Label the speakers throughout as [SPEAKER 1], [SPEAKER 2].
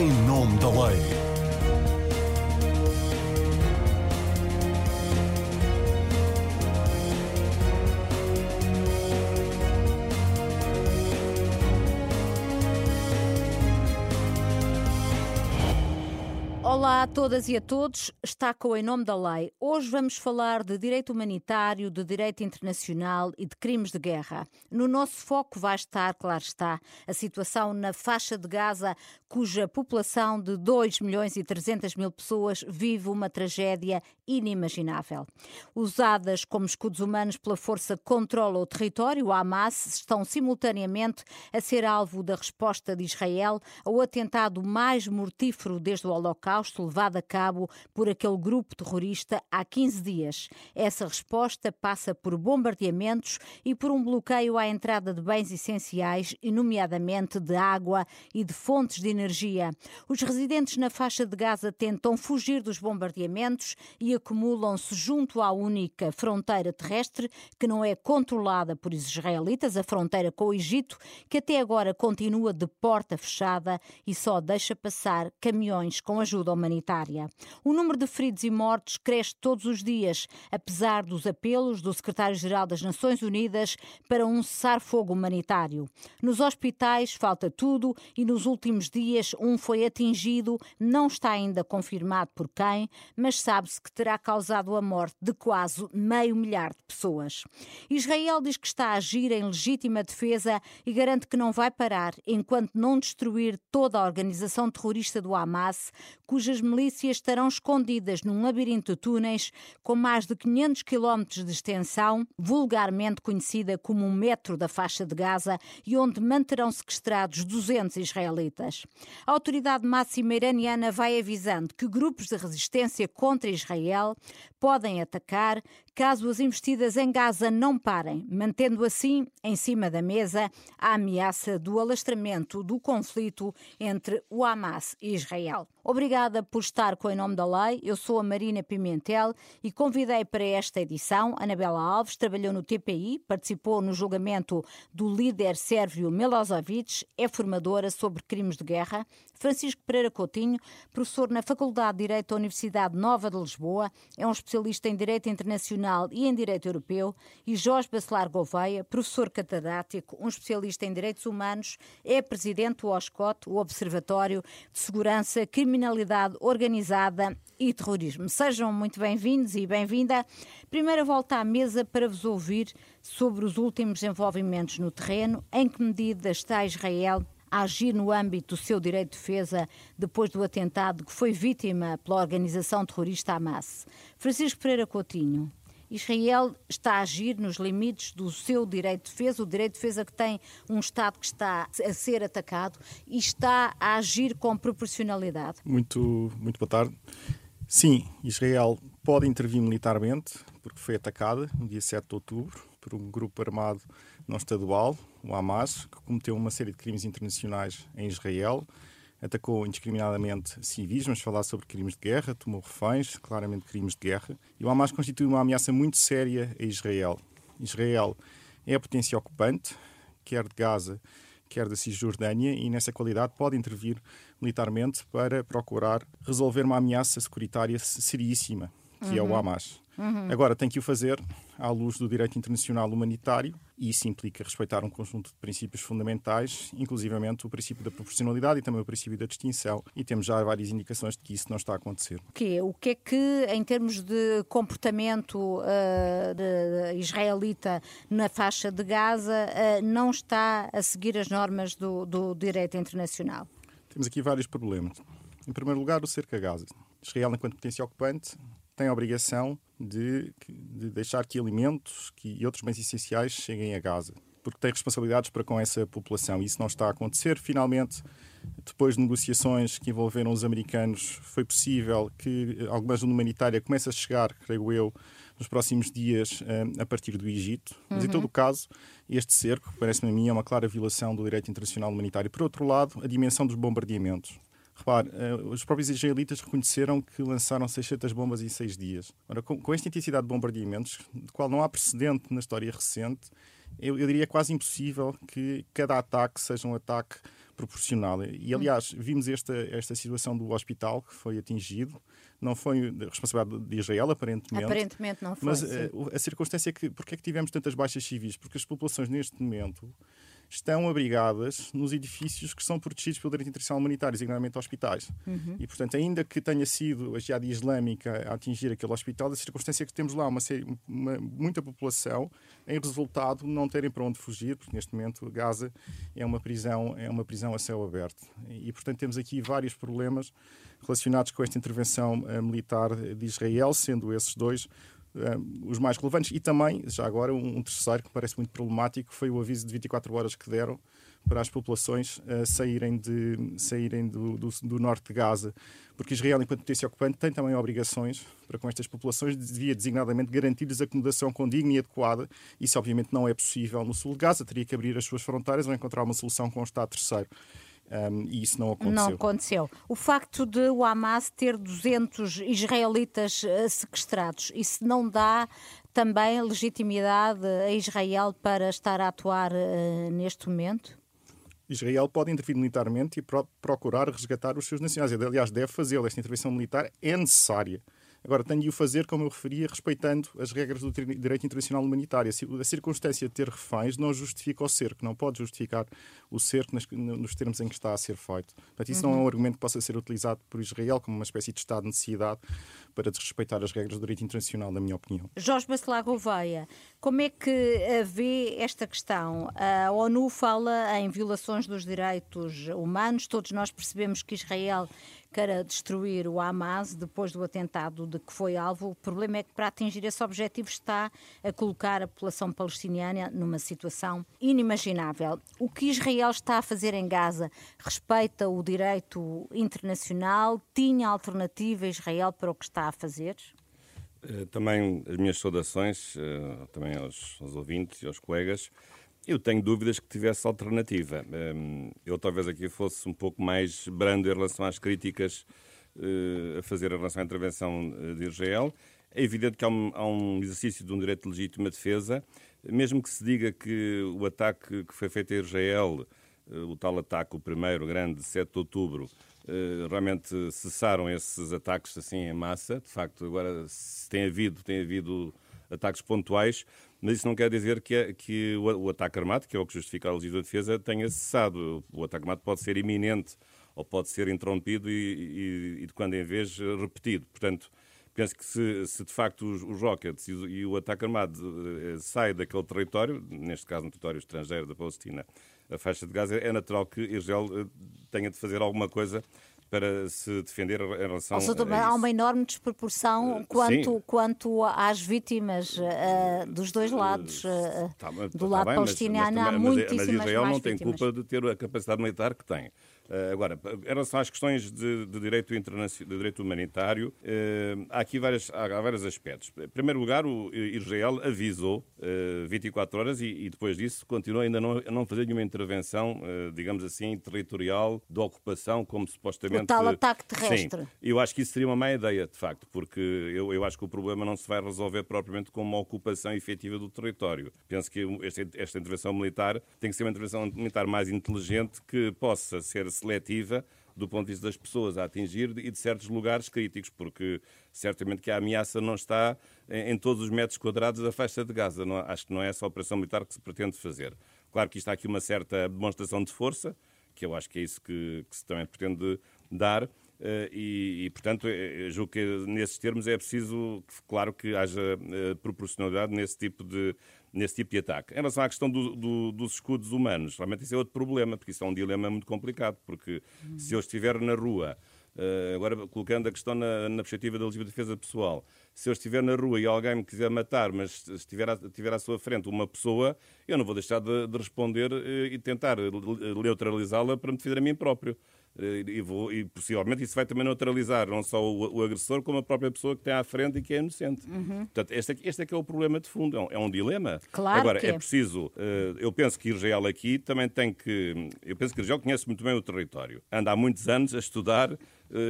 [SPEAKER 1] em nome da lei.
[SPEAKER 2] Olá a todas e a todos, está com Em Nome da Lei. Hoje vamos falar de direito humanitário, de direito internacional e de crimes de guerra. No nosso foco vai estar, claro está, a situação na faixa de Gaza, cuja população de 2 milhões e 300 mil pessoas vive uma tragédia inimaginável. Usadas como escudos humanos pela força que controla o território, o Hamas, estão simultaneamente a ser alvo da resposta de Israel ao atentado mais mortífero desde o Holocausto levado a cabo por aquele grupo terrorista há 15 dias. Essa resposta passa por bombardeamentos e por um bloqueio à entrada de bens essenciais, e nomeadamente de água e de fontes de energia. Os residentes na faixa de Gaza tentam fugir dos bombardeamentos e acumulam-se junto à única fronteira terrestre que não é controlada por israelitas, a fronteira com o Egito, que até agora continua de porta fechada e só deixa passar caminhões com ajuda humanitária O número de feridos e mortos cresce todos os dias, apesar dos apelos do secretário-geral das Nações Unidas para um cessar-fogo humanitário. Nos hospitais falta tudo e nos últimos dias um foi atingido, não está ainda confirmado por quem, mas sabe-se que terá causado a morte de quase meio milhar de pessoas. Israel diz que está a agir em legítima defesa e garante que não vai parar enquanto não destruir toda a organização terrorista do Hamas, cuja cujas milícias estarão escondidas num labirinto de túneis com mais de 500 quilómetros de extensão, vulgarmente conhecida como o metro da faixa de Gaza, e onde manterão sequestrados 200 israelitas. A autoridade máxima iraniana vai avisando que grupos de resistência contra Israel podem atacar caso as investidas em Gaza não parem, mantendo assim em cima da mesa a ameaça do alastramento do conflito entre o Hamas e Israel. Obrigada por estar com Em Nome da Lei. Eu sou a Marina Pimentel e convidei para esta edição Anabela Alves, trabalhou no TPI, participou no julgamento do líder sérvio Milosevic, é formadora sobre crimes de guerra. Francisco Pereira Coutinho, professor na Faculdade de Direito da Universidade Nova de Lisboa, é um especialista em Direito Internacional e em Direito Europeu. E Jorge Bacelar Gouveia, professor catedrático, um especialista em Direitos Humanos, é presidente do OSCOT, o Observatório de Segurança, Criminalidade Organizada e Terrorismo. Sejam muito bem-vindos e bem-vinda. Primeira volta à mesa para vos ouvir sobre os últimos desenvolvimentos no terreno, em que medida está Israel a agir no âmbito do seu direito de defesa depois do atentado que foi vítima pela organização terrorista Hamas. Francisco Pereira Coutinho, Israel está a agir nos limites do seu direito de defesa, o direito de defesa que tem um Estado que está a ser atacado e está a agir com proporcionalidade.
[SPEAKER 3] Muito, muito boa tarde. Sim, Israel pode intervir militarmente, porque foi atacada no dia 7 de outubro por um grupo armado não estadual, o Hamas, que cometeu uma série de crimes internacionais em Israel, atacou indiscriminadamente civis, vamos falar sobre crimes de guerra, tomou reféns, claramente crimes de guerra, e o Hamas constitui uma ameaça muito séria a Israel. Israel é a potência ocupante, quer de Gaza, quer da Cisjordânia, e nessa qualidade pode intervir militarmente para procurar resolver uma ameaça securitária seríssima, que uhum. é o uhum. Hamas. Uhum. Agora, tem que o fazer à luz do direito internacional humanitário e isso implica respeitar um conjunto de princípios fundamentais, inclusivamente o princípio da proporcionalidade e também o princípio da distinção, e temos já várias indicações de que isso não está a acontecer.
[SPEAKER 2] O que, o que é que, em termos de comportamento uh, de israelita na faixa de Gaza, uh, não está a seguir as normas do, do direito internacional?
[SPEAKER 3] Temos aqui vários problemas. Em primeiro lugar, o cerco a Gaza. Israel, enquanto potência ocupante, tem a obrigação de, de deixar que alimentos que, e outros bens essenciais cheguem a Gaza, porque tem responsabilidades para com essa população e isso não está a acontecer. Finalmente, depois de negociações que envolveram os americanos, foi possível que alguma ajuda humanitária comece a chegar, creio eu, nos próximos dias eh, a partir do Egito. Mas, uhum. em todo o caso, este cerco, parece-me a mim, é uma clara violação do direito internacional humanitário. Por outro lado, a dimensão dos bombardeamentos. Repare, uh, os próprios israelitas reconheceram que lançaram 600 bombas em seis dias. Ora, com, com esta intensidade de bombardeamentos, de qual não há precedente na história recente, eu, eu, diria quase impossível que cada ataque seja um ataque proporcional. E, aliás, vimos esta, esta situação do hospital que foi atingido, não foi responsabilidade de Israel, aparentemente.
[SPEAKER 2] Aparentemente não foi.
[SPEAKER 3] Mas uh, a circunstância é que, porque é que tivemos tantas baixas civis? Porque as populações neste momento estão abrigadas nos edifícios que são protegidos pelo direito internacional humanitário, designadamente hospitais. Uhum. E, portanto, ainda que tenha sido a jihad islâmica a atingir aquele hospital, a circunstância é que temos lá uma, série, uma muita população em resultado não terem para onde fugir, porque neste momento Gaza é uma prisão, é uma prisão a céu aberto. E, portanto, temos aqui vários problemas relacionados com esta intervenção uh, militar de Israel, sendo esses dois uh, os mais relevantes. E também, já agora, um, um, terceiro que parece muito problemático foi o aviso de 24 horas que deram para as populações uh, saírem, de, saírem do, do, do, norte de Gaza. Porque Israel, enquanto potência ocupante, tem também obrigações para com estas populações, devia designadamente garantir-lhes acomodação condigna e adequada. Isso, obviamente, não é possível no sul de Gaza. Teria que abrir as suas fronteiras ou encontrar uma solução com o Estado terceiro. Um, e isso não aconteceu.
[SPEAKER 2] Não aconteceu. O facto de o Hamas ter 200 israelitas eh, sequestrados, isso não dá também legitimidade a Israel para estar a atuar uh, neste momento?
[SPEAKER 3] Israel pode intervir militarmente e pro procurar resgatar os seus nacionais. Aliás, deve fazê-lo. Esta intervenção militar é necessária. Agora, tenho de o fazer, como eu referia, respeitando as regras do direito internacional humanitário. A circunstância de ter reféns não justifica o cerco, não pode justificar o cerco nos termos em que está a ser feito. Portanto, isso uhum. não é um uhum. argumento que possa ser utilizado por Israel como uma espécie de estado de necessidade para desrespeitar as regras do direito internacional, na minha opinião.
[SPEAKER 2] Jorge Bacelar Gouveia, como é que vê esta questão? A ONU fala em violações dos direitos humanos, todos nós percebemos que Israel queira destruir o Hamas depois do atentado de que foi alvo. O problema é que, para atingir esse objetivo, está a colocar a população palestiniana numa situação inimaginável. O que Israel está a fazer em Gaza respeita o direito internacional? Tinha alternativa Israel para o que está a fazer?
[SPEAKER 1] Eh, também as minhas saudações, eh, também aos, aos ouvintes e aos colegas. Eu tenho dúvidas que tivesse alternativa. Hum, eu talvez aqui fosse um pouco mais brando em relação às críticas eh, a fazer em relação à intervenção eh, de Israel. É evidente que há um, exercício de um direito de legítima defesa, mesmo que se diga que o ataque que foi feito a Israel, eh, o tal ataque, o primeiro grande, 7 de outubro, realmente cessaram esses ataques assim em massa. De facto, agora tem havido, tem havido ataques pontuais, mas isso não quer dizer que, que o, o, ataque armado, que é o que justifica a legítima defesa, tenha cessado. O ataque armado pode ser iminente ou pode ser interrompido e, e, e de quando em vez repetido. Portanto, penso que se, se de facto os, os rockets e, e, o ataque armado eh, sai daquele território, neste caso um território estrangeiro da Palestina, a faixa de Gaza, é natural que Israel eh, tenha de fazer alguma coisa para se defender em relação Ou seja,
[SPEAKER 2] a há uma enorme desproporção uh, quanto, quanto às vítimas uh, dos dois lados. Uh, tá, do tá lado bem, palestiniano mas, mas, há muitíssimas
[SPEAKER 1] Mas Israel
[SPEAKER 2] não
[SPEAKER 1] tem culpa de ter a capacidade militar que tem. Uh, agora, em relação às questões de, de direito, internacional, de direito humanitário, uh, há aqui várias, há, vários aspectos. Em primeiro lugar, o Israel avisou uh, 24 horas e, e, depois disso continua ainda não, a não fazer nenhuma intervenção, digamos assim, territorial, de ocupação, como supostamente... O
[SPEAKER 2] tal ataque terrestre.
[SPEAKER 1] Sim, eu acho que isso seria uma má ideia, de facto, porque eu, eu acho que o problema não se vai resolver propriamente com uma ocupação efetiva do território. Penso que esta, esta intervenção militar tem que ser uma intervenção militar mais inteligente que possa ser seletiva do ponto de vista das pessoas a atingir e de certos lugares críticos, porque certamente que a ameaça não está em, todos os metros quadrados da faixa de Gaza. Não, acho que não é essa operação militar que se pretende fazer. Claro que está aqui uma certa demonstração de força, que eu acho que é isso que, que se também pretende dar. Uh, e, e, portanto, eh, julgo que nesses termos é preciso, claro, que haja proporcionalidade nesse tipo de, nesse tipo de ataque. Em relação à questão do, do, dos escudos humanos, realmente isso é outro problema, porque isso é um dilema muito complicado, porque hum. se eu estiver na rua, agora colocando a questão na, na perspectiva da legítima defesa pessoal, se eu estiver na rua e alguém me quiser matar, mas estiver à, estiver à sua frente uma pessoa, eu não vou deixar de, de responder e tentar neutralizá-la para me defender a mim próprio. Eh, e, vou, e possivelmente isso vai também neutralizar não só o, o, agressor, como a própria pessoa que tem à frente e que é inocente. Uhum. Portanto, este, este é que é o problema de fundo, é um, é um dilema.
[SPEAKER 2] Claro
[SPEAKER 1] Agora,
[SPEAKER 2] que
[SPEAKER 1] é preciso, uh, eu penso que Israel aqui também tem que, eu penso que Israel conhece muito bem o território, anda há muitos anos a estudar uh,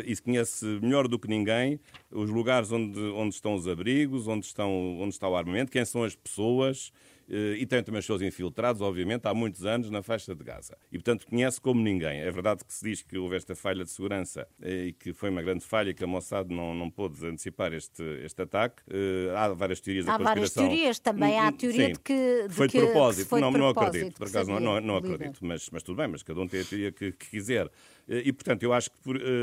[SPEAKER 1] e conhece melhor do que ninguém os lugares onde, onde estão os abrigos, onde, estão, onde está o armamento, quem são as pessoas, eh, e tem também os seus infiltrados, obviamente, há muitos anos na faixa de Gaza. E, portanto, conhece como ninguém. É verdade que se diz que houve esta falha de segurança eh, e que foi uma grande falha que a Mossad não, não pôde antecipar este, este ataque. Eh, há várias teorias
[SPEAKER 2] há
[SPEAKER 1] da conspiração.
[SPEAKER 2] Há várias teorias também. Há a teoria
[SPEAKER 1] Sim,
[SPEAKER 2] de que... De
[SPEAKER 1] foi de propósito.
[SPEAKER 2] Foi
[SPEAKER 1] não,
[SPEAKER 2] de
[SPEAKER 1] não
[SPEAKER 2] propósito,
[SPEAKER 1] acredito. Por acaso, não, não, não acredito. Mas, mas tudo bem, mas cada um tem a teoria que, que quiser. E, portanto, eu acho que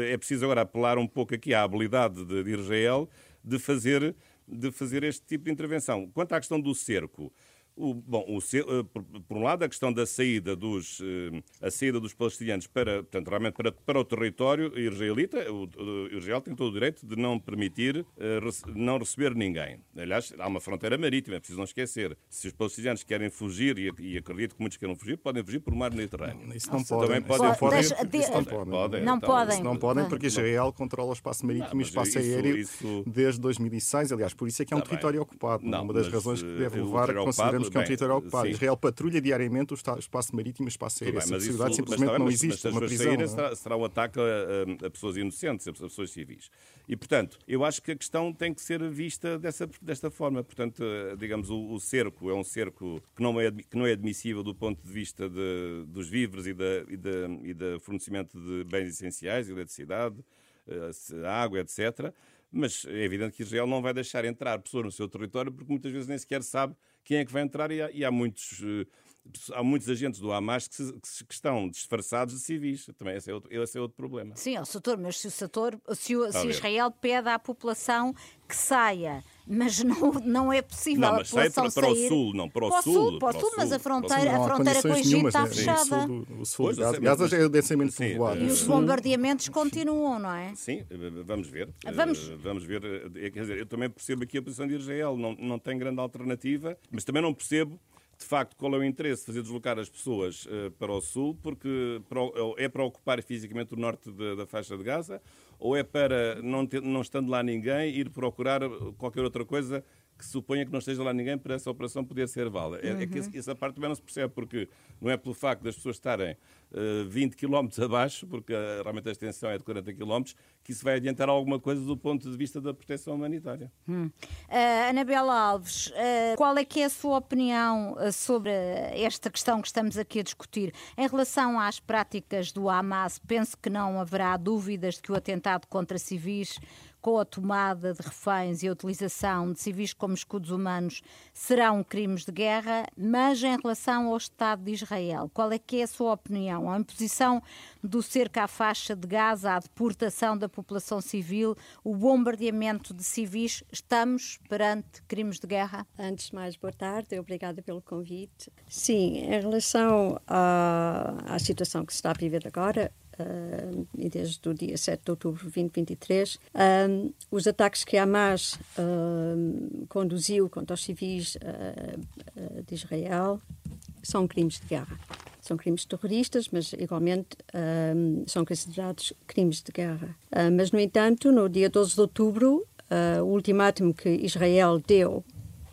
[SPEAKER 1] é preciso agora apelar um pouco aqui à habilidade de, de Israel de fazer, de fazer este tipo de intervenção. Quanto à questão do cerco, o, bom, o, eh, por, por, um lado, a questão da saída dos, eh, a saída dos palestinianos para, portanto, realmente para, para o território israelita, o, o, Israel tem todo o direito de não permitir, eh, não receber ninguém. Aliás, há uma fronteira marítima, é preciso não esquecer. Se os palestinianos querem fugir, e, e acredito que muitos queiram fugir, podem fugir por mar Mediterrâneo.
[SPEAKER 3] Isso não podem.
[SPEAKER 1] Também podem
[SPEAKER 3] fugir.
[SPEAKER 2] Deixa, de,
[SPEAKER 3] isso não podem.
[SPEAKER 2] podem. Não então, podem.
[SPEAKER 3] Isso não podem porque Israel controla o espaço marítimo não, e o espaço isso, aéreo isso... desde 2006. Aliás, por isso é que é um tá território bem. ocupado. Não, uma das razões que deve levar a que consideramos que é um território ocupado. Sim. Israel patrulha diariamente o espaço marítimo e o espaço aéreo. Essa possibilidade simplesmente não existe.
[SPEAKER 1] Mas,
[SPEAKER 3] uma prisão,
[SPEAKER 1] é? será, será um ataque a, a, pessoas inocentes, a pessoas civis. E, portanto, eu acho que a questão tem que ser vista dessa, desta forma. Portanto, digamos, o, o cerco é um cerco que não é, que não é admissível do ponto de vista de, dos víveres e da, e, da, e da fornecimento de bens essenciais, eletricidade, eh, água, etc. Mas é evidente que Israel não vai deixar entrar pessoas no seu território porque muitas vezes nem sequer sabe quem é que vai entrar e há, e há muitos eh, há muitos agentes do Hamas que, se, que, estão disfarçados de civis. Também esse é outro, esse é outro problema.
[SPEAKER 2] Sim, o setor, mas se o setor, se, o, se Israel pede à população que saia, mas não, não é possível
[SPEAKER 1] não, mas
[SPEAKER 2] a população
[SPEAKER 1] sai para, para o sul, não para o,
[SPEAKER 2] para o
[SPEAKER 1] sul,
[SPEAKER 2] para o sul, mas a fronteira, a fronteira com o Egito está fechada.
[SPEAKER 3] O sul, Gaza, Gaza já é densamente povoado.
[SPEAKER 2] E os bombardeamentos continuam, não é?
[SPEAKER 1] Sim, vamos ver.
[SPEAKER 2] Vamos,
[SPEAKER 1] vamos ver. Eh, quer dizer, eu também percebo aqui a posição de Israel, não, não tem grande alternativa, mas também não percebo de facto, qual é o interesse de fazer deslocar as pessoas uh, para o sul, porque é para ocupar fisicamente o norte da faixa de Gaza, ou é para, não, ter, não estando lá ninguém, ir procurar qualquer outra coisa que suponha que não esteja lá ninguém para essa operação poder ser válida. É, é que uhum. essa parte também não se percebe, porque não é pelo facto das pessoas estarem uh, 20 km abaixo, porque uh, realmente a extensão é de 40 km, que isso vai adiantar alguma coisa do ponto de vista da proteção humanitária.
[SPEAKER 2] Hum. Uh, Anabela Alves, uh, qual é que é a sua opinião sobre esta questão que estamos aqui a discutir? Em relação às práticas do Hamas, penso que não haverá dúvidas de que o atentado contra civis com a tomada de reféns e a utilização de civis como escudos humanos serão crimes de guerra, mas em relação ao Estado de Israel, qual é que é a sua opinião? A imposição do cerco à faixa de Gaza, a deportação da população civil, o bombardeamento de civis, estamos perante crimes de guerra?
[SPEAKER 4] Antes de mais, boa tarde, obrigada pelo convite. Sim, em relação à, à situação que se está a viver agora, uh, e desde o dia 7 de outubro de 2023, uh, os ataques que Hamas uh, conduziu contra os civis de Israel são crimes de guerra. São crimes terroristas, mas igualmente são considerados crimes de guerra. mas, no entanto, no dia 12 de outubro, o ultimátum que Israel deu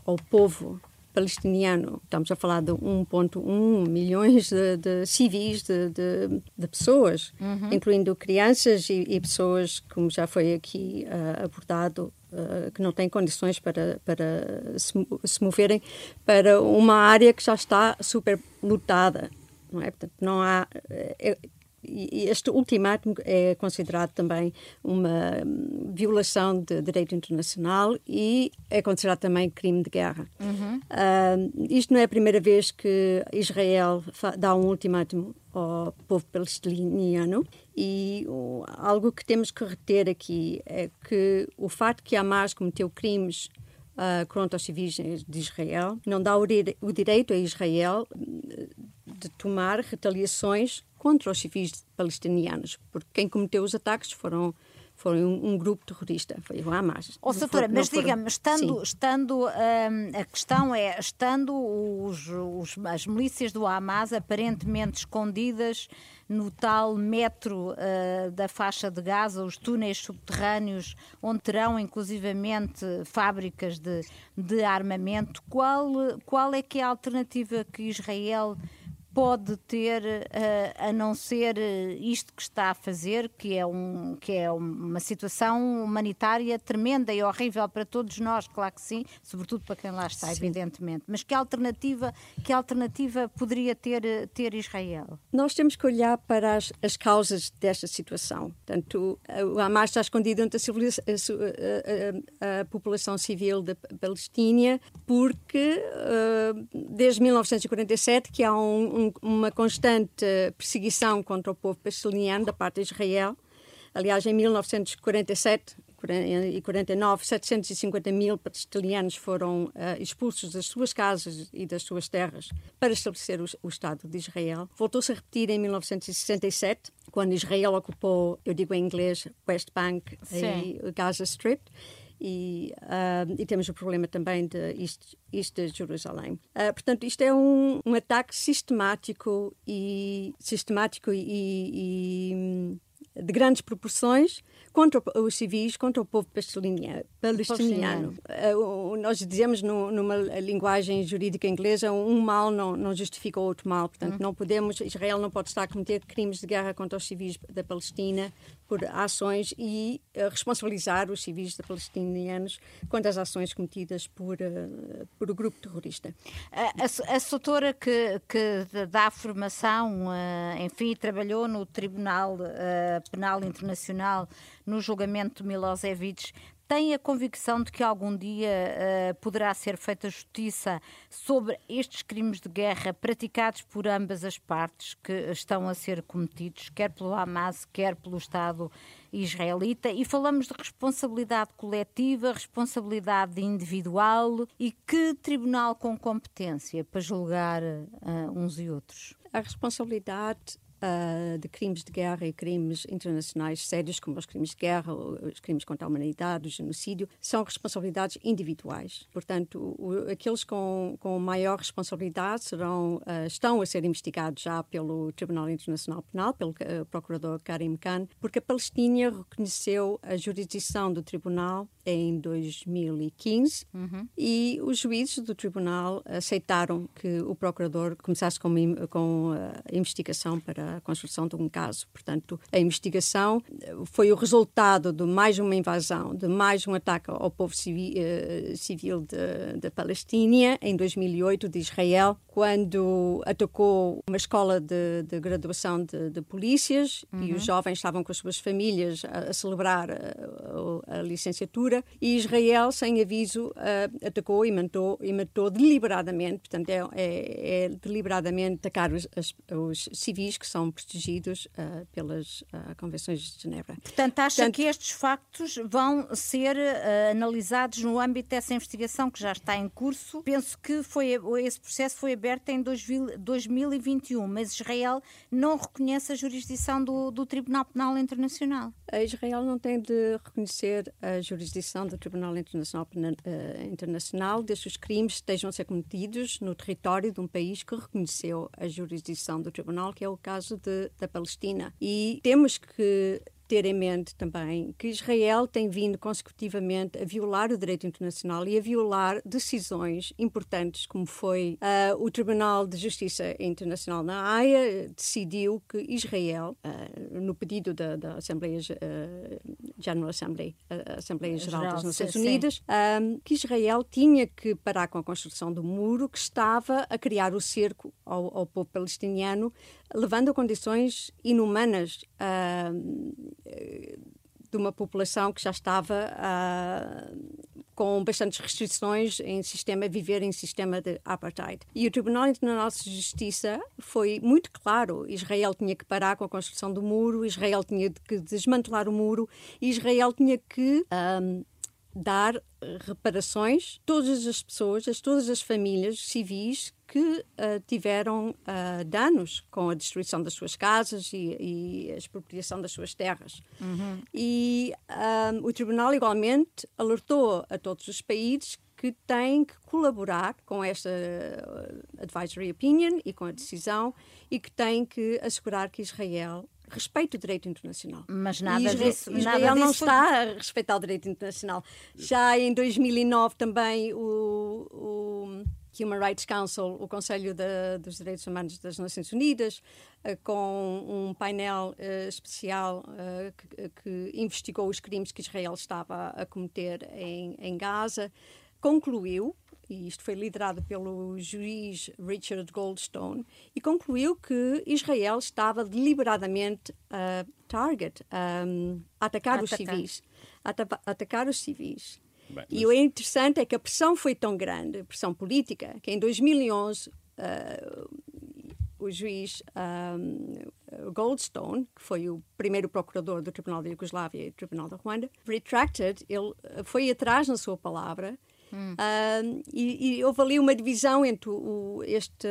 [SPEAKER 4] ao povo palestiniano, estamos a falar de 1,1 milhões de, de civis, de, de, de pessoas, uhum. incluindo crianças e, e, pessoas, como já foi aqui uh, abordado, uh, que não têm condições para, para se, se, moverem para uma área que já está super lutada. Não é? Portanto, não há. É, este ultimátum é considerado também uma violação de direito internacional e é considerado também crime de guerra. Uhum. Uh, isto não é a primeira vez que Israel dá um ultimátum ao povo palestiniano e algo que temos que reter aqui é que o facto que Hamas cometeu crimes uh, contra os civis de Israel. Não dá o, direito a Israel de tomar retaliações contra os civis palestinianos, porque quem cometeu os ataques foram foi um, um, grupo terrorista, foi o Hamas.
[SPEAKER 2] Oh, doutora, mas diga-me, estando, estando hum, a questão é, estando os, os, as milícias do Hamas aparentemente escondidas no tal metro uh, da faixa de Gaza, os túneis subterrâneos, onde terão inclusivamente fábricas de, de armamento, qual, qual é que é a alternativa que Israel pode ter a não ser isto que está a fazer, que é, um, que é uma situação humanitária tremenda e horrível para todos nós, claro que sim, sobretudo para quem lá está, sim. evidentemente. Mas que alternativa, que alternativa poderia ter, ter Israel?
[SPEAKER 4] Nós temos que olhar para as, as causas desta situação. Portanto, o Hamas está escondido entre a, a, a, a população civil da Palestina porque desde 1947 que há um, um, uma constante perseguição contra o povo palestiniano da parte de Israel. Aliás, em 1947 e 49, 750 mil palestinianos foram uh, expulsos das suas casas e das suas terras para estabelecer o, o Estado de Israel. Voltou-se a repetir em 1967, quando Israel ocupou, eu digo em inglês, West Bank Sim. e Gaza Strip. E, uh, e, temos o problema também de East de Jerusalém. Uh, portanto, isto é um, um, ataque sistemático e sistemático e, e, de grandes proporções contra os civis, contra o povo palestiniano. Uh, nós dizemos no, numa linguagem jurídica inglesa, um mal não, não justifica outro mal. Portanto, uhum. não podemos, Israel não pode estar a cometer crimes de guerra contra os civis da Palestina por ações e uh, responsabilizar os civis palestinianos quanto às ações cometidas por, uh, por o grupo terrorista.
[SPEAKER 2] A, a, a doutora que, que dá formação, uh, enfim, trabalhou no Tribunal Penal Internacional no julgamento de Milosevic, tem a convicção de que algum dia uh, poderá ser feita justiça sobre estes crimes de guerra praticados por ambas as partes que estão a ser cometidos, quer pelo Hamas, quer pelo Estado israelita? E falamos de responsabilidade coletiva, responsabilidade individual e que tribunal com competência para julgar uh, uns e outros?
[SPEAKER 4] A responsabilidade uh, de crimes de guerra e crimes internacionais sérios, como os crimes de guerra, os crimes contra a humanidade, o genocídio, são responsabilidades individuais. Portanto, o, aqueles com, com maior responsabilidade serão, uh, estão a ser investigados já pelo Tribunal Internacional Penal, pelo uh, procurador Karim Khan, porque a Palestina reconheceu a jurisdição do tribunal em 2015 uhum. e os juízes do tribunal aceitaram que o procurador começasse com, com a investigação para a construção de um caso. Portanto, a investigação foi o resultado de mais uma invasão, de mais um ataque ao povo civil, uh, civil da Palestina em 2008 de Israel, quando atacou uma escola de, de graduação de, de polícias uhum. e os jovens estavam com as suas famílias a, a celebrar a, a, a, e Israel, sem aviso, uh, atacou e matou, e matou deliberadamente, portanto é, é, é deliberadamente atacar os, as, os civis que são protegidos uh, pelas uh, convenções de Genebra.
[SPEAKER 2] Portanto, acha portanto, que estes factos vão ser analisados no âmbito dessa investigação que já está em curso? Penso que foi, esse processo foi aberto em 2021, mas Israel não reconhece a jurisdição do, do Tribunal Penal Internacional.
[SPEAKER 4] A Israel não tem de reconhecer a jurisdição do Tribunal Internacional, uh, Internacional desde os crimes estejam a ser cometidos no território de um país que reconheceu a jurisdição do Tribunal, que é o caso de, da Palestina. E temos que ter em mente também que Israel tem vindo consecutivamente a violar o direito internacional e a violar decisões importantes, como foi uh, o Tribunal de Justiça Internacional na Haia, decidiu que Israel, uh, no pedido da, da Assembleia uh, General Assembly, a Assembleia Geral, Geral das Nações sim, Unidas, sim. que Israel tinha que parar com a construção do muro que estava a criar o cerco ao, ao povo palestiniano levando a condições inumanas uh, de uma população que já estava uh, com bastantes restrições em sistema viver em sistema de apartheid. E o Tribunal Internacional de Justiça foi muito claro: Israel tinha que parar com a construção do muro, Israel tinha que desmantelar o muro, Israel tinha que ah, dar reparações a todas as pessoas, a todas as famílias civis que uh, tiveram uh, danos com a destruição das suas casas e, e a expropriação das suas terras. Uhum. E uh, o Tribunal, igualmente, alertou a todos os países que têm que colaborar com esta advisory opinion e com a decisão e que têm que assegurar que Israel respeite o direito internacional.
[SPEAKER 2] Mas nada Israel, disso.
[SPEAKER 4] Israel
[SPEAKER 2] nada
[SPEAKER 4] não
[SPEAKER 2] disso
[SPEAKER 4] está a respeitar o direito internacional. Já em 2009 também o, o Human Rights Council, o Conselho de, dos Direitos Humanos das Nações Unidas, uh, com um painel uh, especial que, que, investigou os crimes que Israel estava a cometer em, em Gaza, concluiu e isto foi liderado pelo juiz Richard Goldstone, e concluiu que Israel estava deliberadamente a uh, target, um, a atacar, atacar, os civis. A atacar os civis. Bem, e o interessante é que a pressão foi tão grande, a pressão política, que em 2011 uh, o juiz um, Goldstone, que foi o primeiro procurador do Tribunal da Iugoslávia e do Tribunal da Ruanda, retracted, ele foi atrás na sua palavra Hum. Uh, e, e, houve ali uma divisão entre o, este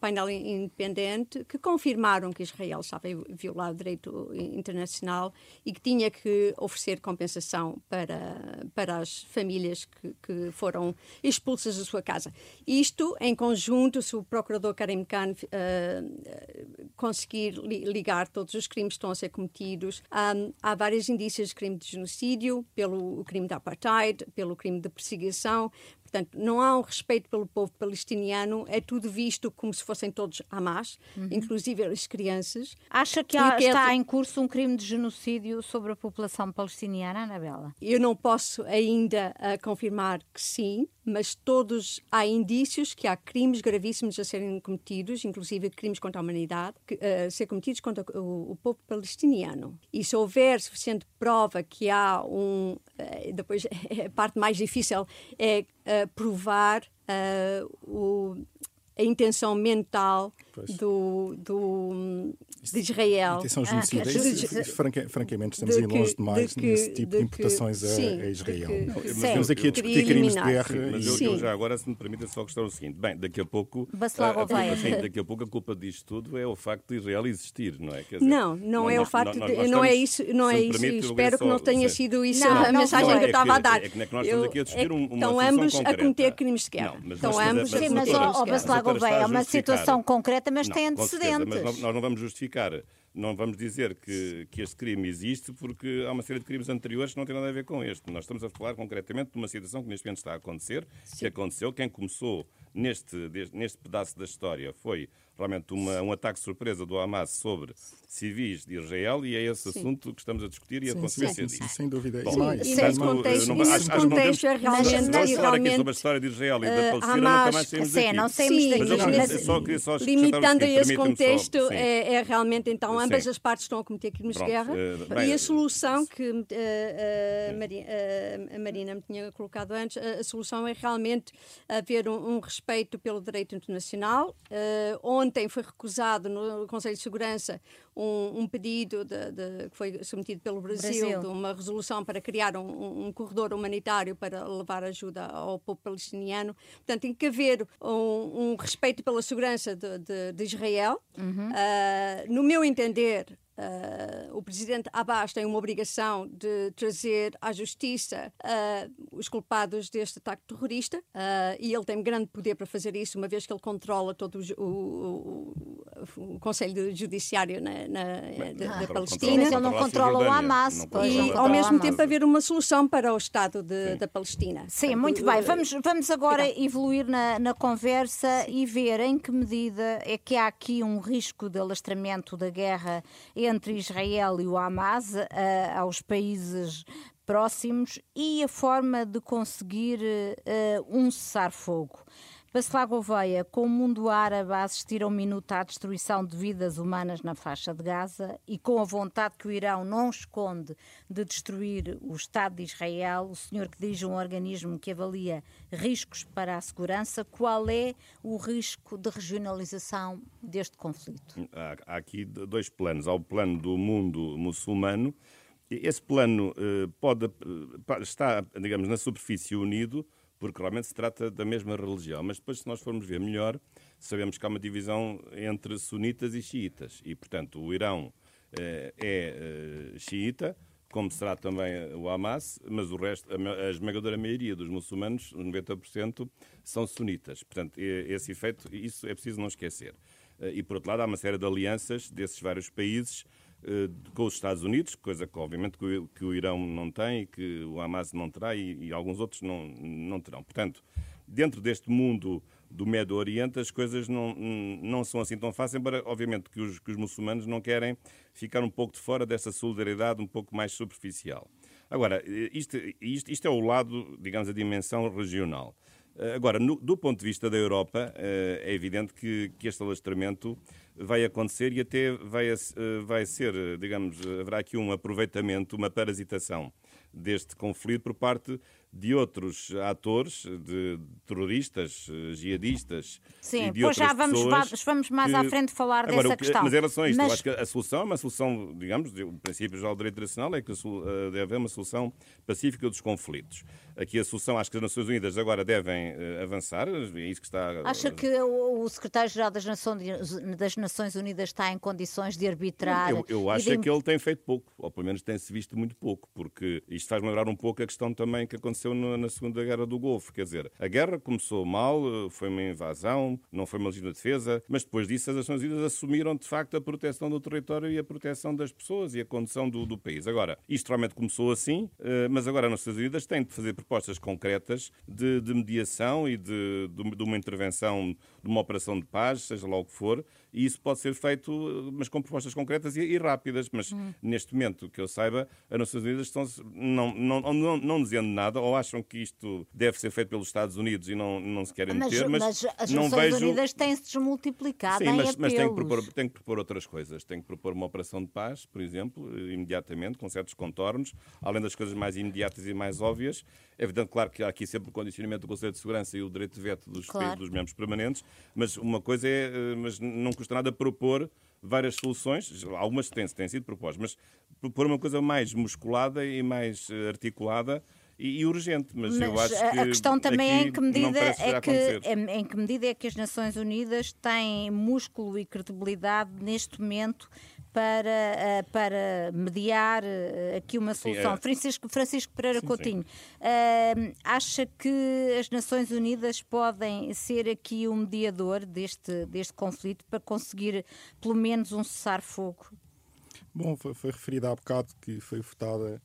[SPEAKER 4] painel independente que confirmaram que Israel estava a violar o direito internacional e que tinha que oferecer compensação para, para as famílias que, que foram expulsas da sua casa. Isto, em conjunto, se o procurador Karim Khan uh, conseguir li, ligar todos os crimes que estão a ser cometidos, um, há vários indícios de crime de genocídio, pelo crime de apartheid, pelo crime de perseguição discussão, Portanto, não há um respeito pelo povo palestiniano, é tudo visto como se fossem todos Hamas, uhum. inclusive as crianças.
[SPEAKER 2] Acha que, há, está é... em curso um crime de genocídio sobre a população palestiniana, Anabela?
[SPEAKER 4] Eu não posso ainda uh, confirmar que sim, mas todos há indícios que há crimes gravíssimos a serem cometidos, inclusive crimes contra a humanidade, que, uh, a ser cometidos contra o, o, povo palestiniano. E se houver suficiente prova que há um. Uh, depois, a parte mais difícil é provar o, a intenção mental do, do, de Israel.
[SPEAKER 3] Intenção genocida. Ah, franca, francamente, estamos a ir longe demais de que, nesse tipo de, de imputações que, a, sim, a, Israel. Que,
[SPEAKER 1] mas estamos aqui a discutir crimes de guerra. Sim, mas eu, eu, já agora, se me permitem, só questão o seguinte. Bem, daqui a pouco...
[SPEAKER 2] A, a,
[SPEAKER 1] assim, daqui a pouco a culpa disto tudo é o facto de Israel existir, não é?
[SPEAKER 4] Dizer, não, não, não, é o facto de... Não, é isso, não é isso. Espero que não tenha sido isso a mensagem que eu estava a dar.
[SPEAKER 1] É que nós estamos aqui a discutir uma
[SPEAKER 4] Estão ambos a cometer crimes de guerra. Estão ambos
[SPEAKER 2] a cometer crimes de guerra. Gouveia, é uma situação concreta, mas tem antecedentes.
[SPEAKER 1] Mas nós não vamos justificar não vamos dizer que, que este crime existe porque há uma série de crimes anteriores que não têm nada a ver com este. Nós estamos a falar concretamente de uma situação que neste momento está a acontecer, Sim. que aconteceu. Quem começou neste, neste pedaço da história foi realmente uma, um ataque surpresa do Hamas sobre civis de Israel e é esse sim. assunto que estamos a discutir e a consequência disso.
[SPEAKER 3] Sim, sem dúvida.
[SPEAKER 4] Bom, e nesse contexto, não, nesse acho, contexto é realmente... Se
[SPEAKER 1] falar aqui sobre a história de Israel e da uh, Palestina, Hamas, nunca mais saímos daqui.
[SPEAKER 2] Não saímos sim,
[SPEAKER 1] daqui. Mas, eu, só, queria só
[SPEAKER 4] limitando a esse contexto, só, é, é, realmente, então, ambas sim. as partes estão a cometer crimes Pronto, de guerra uh, bem, e a solução que uh, a Marina me tinha colocado antes, a, solução é realmente haver um, um respeito pelo direito internacional. Ontem foi recusado no Conselho de Segurança um, um pedido de, de, que foi submetido pelo Brasil, Brasil, de uma resolução para criar um, um, corredor humanitário para levar ajuda ao povo palestiniano. Portanto, tem que haver um, respeito pela segurança de, de Israel. Uhum. Uh, no meu entender, Uh, o presidente Abbas tem uma obrigação de trazer à justiça uh, os culpados deste ataque terrorista uh, e ele tem grande poder para fazer isso, uma vez que ele controla todo o, o, o, o Conselho Judiciário na, na, da, da Palestina.
[SPEAKER 2] Mas ele não controla o Hamas.
[SPEAKER 4] E, ao mesmo tempo, haver uma solução para o Estado de, da Palestina.
[SPEAKER 2] Sim, muito bem. Vamos, vamos agora evoluir na, na conversa Sim. e ver em que medida é que há aqui um risco de alastramento da guerra entre Israel e o Hamas uh, aos países próximos e a forma de conseguir uh, um cessar-fogo. Bacelar Gouveia, com o mundo árabe a assistir a um minuto à destruição de vidas humanas na faixa de Gaza e com a vontade que o Irão não esconde de destruir o Estado de Israel, o senhor que dirige um organismo que avalia riscos para a segurança, qual é o risco de regionalização deste conflito?
[SPEAKER 1] Há, há aqui dois planos. Há o plano do mundo muçulmano. Esse plano eh, pode, eh, está, digamos, na superfície unido, porque realmente se trata da mesma religião. Mas depois, se nós formos ver melhor, sabemos que há uma divisão entre sunitas e xiitas. E, portanto, o Irão eh, é eh, xiita, como será também o Hamas, mas o resto, a esmagadora maioria dos muçulmanos, 90%, são sunitas. Portanto, esse efeito, isso é preciso não esquecer. Eh, e, por outro lado, há uma série de alianças desses vários países com os Estados Unidos, coisa que obviamente que o, Irão não tem e que o Hamas não terá e, e alguns outros não, não terão. Portanto, dentro deste mundo do Médio Oriente, as coisas não, não são assim tão fáceis, embora, obviamente, que os, que os muçulmanos não querem ficar um pouco de fora dessa solidariedade um pouco mais superficial. Agora, isto, isto, isto é o lado, digamos, a dimensão regional. Agora, no, do ponto de vista da Europa, eh, é evidente que, que este alastramento vai acontecer e até vai, eh, vai ser, digamos, haverá aqui um aproveitamento, uma parasitação deste conflito por parte de outros atores, de terroristas, jihadistas
[SPEAKER 2] Sim,
[SPEAKER 1] e de
[SPEAKER 2] pois já vamos,
[SPEAKER 1] pessoas
[SPEAKER 2] vamos mais
[SPEAKER 1] que...
[SPEAKER 2] à frente falar
[SPEAKER 1] Agora,
[SPEAKER 2] dessa
[SPEAKER 1] que,
[SPEAKER 2] questão.
[SPEAKER 1] Mas em relação a isto,
[SPEAKER 2] mas...
[SPEAKER 1] eu acho que a solução é uma solução, digamos, o princípio já do direito internacional é que deve haver uma solução pacífica dos conflitos. Aqui a solução, acho que as Nações Unidas agora devem avançar, é isso que está...
[SPEAKER 2] Acha que o, secretário-geral das, das, Nações Unidas está em condições de arbitrar?
[SPEAKER 1] Eu, eu acho
[SPEAKER 2] de...
[SPEAKER 1] é que ele tem feito pouco, ou pelo menos tem-se visto muito pouco, porque isto faz lembrar um pouco a questão também que aconteceu no, na Segunda Guerra do Golfo, quer dizer, a guerra começou mal, eh, foi uma invasão, não foi uma legítima defesa, mas depois disso as Nações Unidas assumiram de facto a proteção do território e a proteção das pessoas e a condução do, do país. Agora, isto realmente começou assim, eh, mas agora as Nações Unidas têm de fazer propostas concretas de, de mediação e de, de uma intervenção, de uma operação de paz, seja lá o que for, e isso pode ser feito, mas com propostas concretas e, e rápidas. Mas hum. neste momento, que eu saiba, as Nações Unidas estão não, não, não, não dizendo nada, ou acham que isto deve ser feito pelos Estados Unidos e não, não se querem
[SPEAKER 2] mas,
[SPEAKER 1] meter, mas,
[SPEAKER 2] mas as
[SPEAKER 1] não
[SPEAKER 2] Nações
[SPEAKER 1] vejo...
[SPEAKER 2] Unidas têm-se desmultiplicado
[SPEAKER 1] Sim,
[SPEAKER 2] em
[SPEAKER 1] mas, mas tem, que propor, tem que propor outras coisas. Tem que propor uma operação de paz, por exemplo, imediatamente, com certos contornos, além das coisas mais imediatas e mais óbvias. É evidente, claro, que há aqui sempre o condicionamento do Conselho de Segurança e o direito de veto dos, claro. dos membros permanentes, mas uma coisa é, eh, mas não custa nada propor várias soluções, algumas têm, têm sido propostas, mas propor uma coisa mais musculada e mais eh, articulada e, e urgente, mas, mas, eu acho que
[SPEAKER 2] a questão também é em que medida é que
[SPEAKER 1] em
[SPEAKER 2] que medida é que as Nações Unidas têm músculo e credibilidade neste momento para, eh, para mediar eh, aqui uma solução. Sim, é... Francisco, Francisco Pereira sim, Coutinho, sim. Uh, acha que as Nações Unidas podem ser aqui um mediador deste, deste conflito para conseguir pelo menos um cessar-fogo?
[SPEAKER 3] Bom, foi, foi referido há bocado que foi votada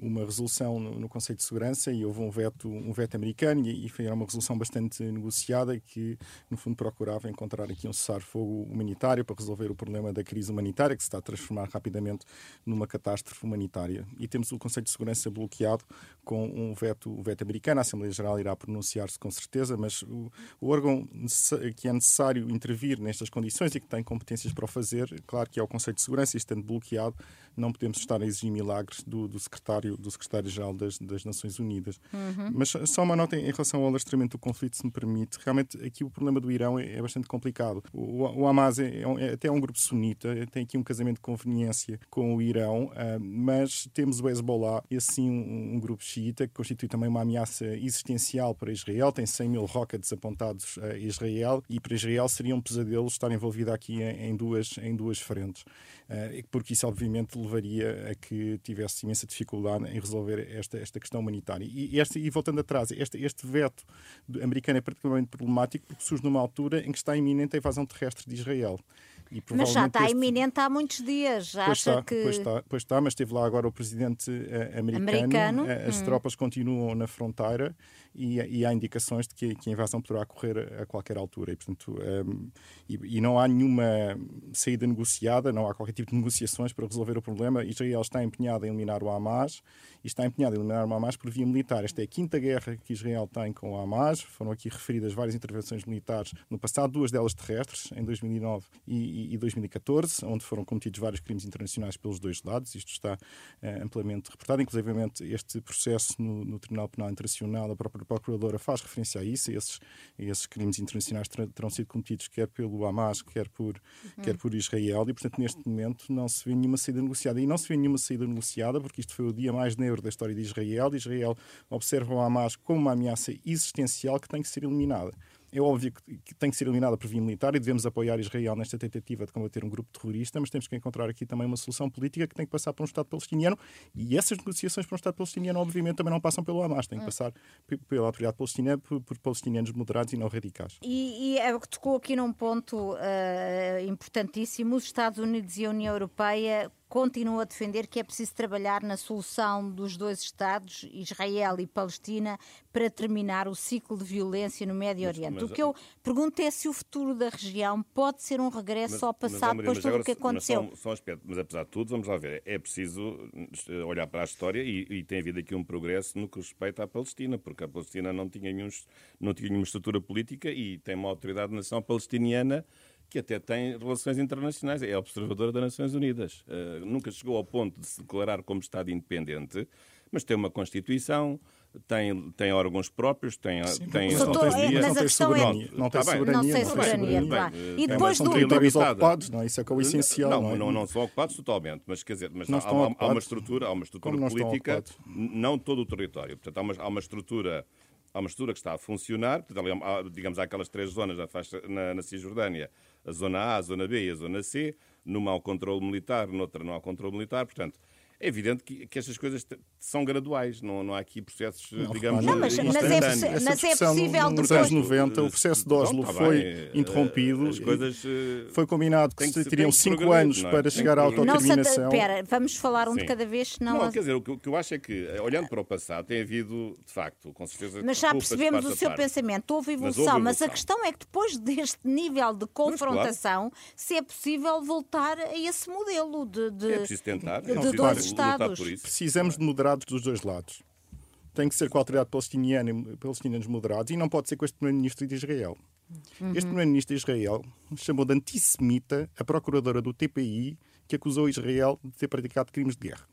[SPEAKER 3] uma resolução no, no, Conselho de Segurança e houve um veto, um veto americano e, e foi uma resolução bastante negociada que, no fundo, procurava encontrar aqui um cessar-fogo humanitário para resolver o problema da crise humanitária que se está a transformar rapidamente numa catástrofe humanitária. E temos o Conselho de Segurança bloqueado com um veto, um veto americano. A Assembleia Geral irá pronunciar-se com certeza, mas o, o órgão que é necessário intervir nestas condições e que tem competências para o fazer, claro que é o Conselho de Segurança e estando bloqueado, não podemos estar a exigir milagres do, do secretário do secretário-geral das, das, Nações Unidas. Uhum. Mas só uma nota em relação ao alastramento do conflito, se me permite. Realmente, aqui o problema do Irão é, é bastante complicado. O, o Hamas é, é, até um grupo sunita, tem aqui um casamento de conveniência com o Irão, uh, mas temos o Hezbollah, e assim um, um, grupo xiita, que constitui também uma ameaça existencial para Israel, tem 100 mil rockets apontados a Israel, e para Israel seria um pesadelo estar envolvido aqui em, em duas, em duas frentes. Uh, porque isso, obviamente, levaria a que tivesse imensa dificuldade em resolver esta, esta questão humanitária. E, e voltando atrás, este, este veto americano é particularmente problemático porque surge numa altura em que está iminente a invasão terrestre de Israel.
[SPEAKER 2] Mas já está este... iminente há muitos dias. Já
[SPEAKER 3] pois, está,
[SPEAKER 2] que...
[SPEAKER 3] pois, está, pois está, mas esteve lá agora o presidente uh, americano. americano? Uh, as hum. tropas continuam na fronteira e, e, há indicações de que, que, a invasão poderá ocorrer a qualquer altura. E, portanto, um, e, e, não há nenhuma saída negociada, não há qualquer tipo de negociações para resolver o problema. Israel está empenhado em eliminar o Hamas e está empenhado em eliminar o Hamas por via militar. Esta é a quinta guerra que Israel tem com o Hamas. Foram aqui referidas várias intervenções militares no passado, duas delas terrestres, em 2009 e, e 2014, onde foram cometidos vários crimes internacionais pelos dois lados. Isto está uh, amplamente reportado. Inclusive, este processo no, no, Tribunal Penal Internacional, a própria Procuradora faz referência a isso. Esses, esses crimes internacionais terão sido cometidos quer pelo Hamas, quer por, uhum. quer por Israel. E, portanto, neste momento não se vê nenhuma saída negociada. E não se vê nenhuma saída negociada porque isto foi o dia mais negro da história de Israel. Israel observa o Hamas como uma ameaça existencial que tem que ser eliminada. É óbvio que, tem que ser eliminada por via militar e devemos apoiar Israel nesta tentativa de combater um grupo terrorista, mas temos que encontrar aqui também uma solução política que tem que passar por um Estado palestiniano e essas negociações para um Estado palestiniano, obviamente, também não passam pelo Hamas, tem que hum. passar pela autoridade palestiniana por, por palestinianos moderados e não radicais.
[SPEAKER 2] E, e é o que tocou aqui num ponto uh, importantíssimo: os Estados Unidos e a União Europeia continua a defender que é preciso trabalhar na solução dos dois Estados, Israel e Palestina, para terminar o ciclo de violência no Médio Oriente. Mas, mas, o que eu pergunto é se o futuro da região pode ser um regresso mas, ao passado depois de tudo o que aconteceu.
[SPEAKER 1] Mas, só, só aspecto, mas apesar de tudo, vamos lá ver, é preciso olhar para a história e, e, tem havido aqui um progresso no que respeita à Palestina, porque a Palestina não tinha, nenhum, não tinha nenhuma estrutura política e tem uma autoridade de nação palestiniana que até tem relações internacionais, é observadora das Nações Unidas. Uh, nunca chegou ao ponto de se declarar como Estado independente, mas tem uma Constituição, tem, tem órgãos próprios, tem,
[SPEAKER 2] Sim,
[SPEAKER 1] tem
[SPEAKER 2] não,
[SPEAKER 1] autonomia.
[SPEAKER 2] Tem, mas a questão
[SPEAKER 3] soberania, é... Não tem soberania.
[SPEAKER 2] Não tem soberania, claro. E depois
[SPEAKER 3] do... territórios ocupados, não é? Isso é que é o essencial.
[SPEAKER 1] Não,
[SPEAKER 3] não,
[SPEAKER 1] é? não, não são ocupados totalmente, mas quer dizer, mas há, há, há, uma estrutura, há uma estrutura política, não todo o território. Portanto, há uma, há uma estrutura há uma estrutura que está a funcionar, portanto, há, digamos, há aquelas três zonas na, faixa, na, na Cisjordânia, a zona A, a zona B e a zona C, numa há o controle militar, noutra não há controle militar, portanto, é evidente que, que estas coisas são graduais, não, não há aqui processos, não, digamos,
[SPEAKER 2] não, mas, mas, é, mas é possível
[SPEAKER 3] nos anos 90 o processo de Oslo tá foi bem, interrompido. As coisas, eh, foi combinado que, que teriam cinco anos é? para chegar à autodeterminação.
[SPEAKER 2] Espera, vamos falar um Sim. de cada vez, senão...
[SPEAKER 1] Não, quer dizer, o que, o que, eu acho é que, eh, olhando para o passado, tem havido, de facto, com certeza...
[SPEAKER 2] Mas já percebemos o seu pensamento, houve evolução, mas, houve evolução. mas a questão é que depois deste nível de confrontação, claro. se é possível voltar a esse modelo de, de,
[SPEAKER 1] é preciso tentar,
[SPEAKER 2] de, de dois Estados
[SPEAKER 3] precisamos de moderados dos dois lados. Tem que ser com a autoridade palestiniana e palestinianos moderados e não pode ser com este primeiro-ministro de Israel. Uhum. Este primeiro-ministro de Israel chamou de antissemita a procuradora do TPI que acusou Israel de ter praticado crimes de guerra.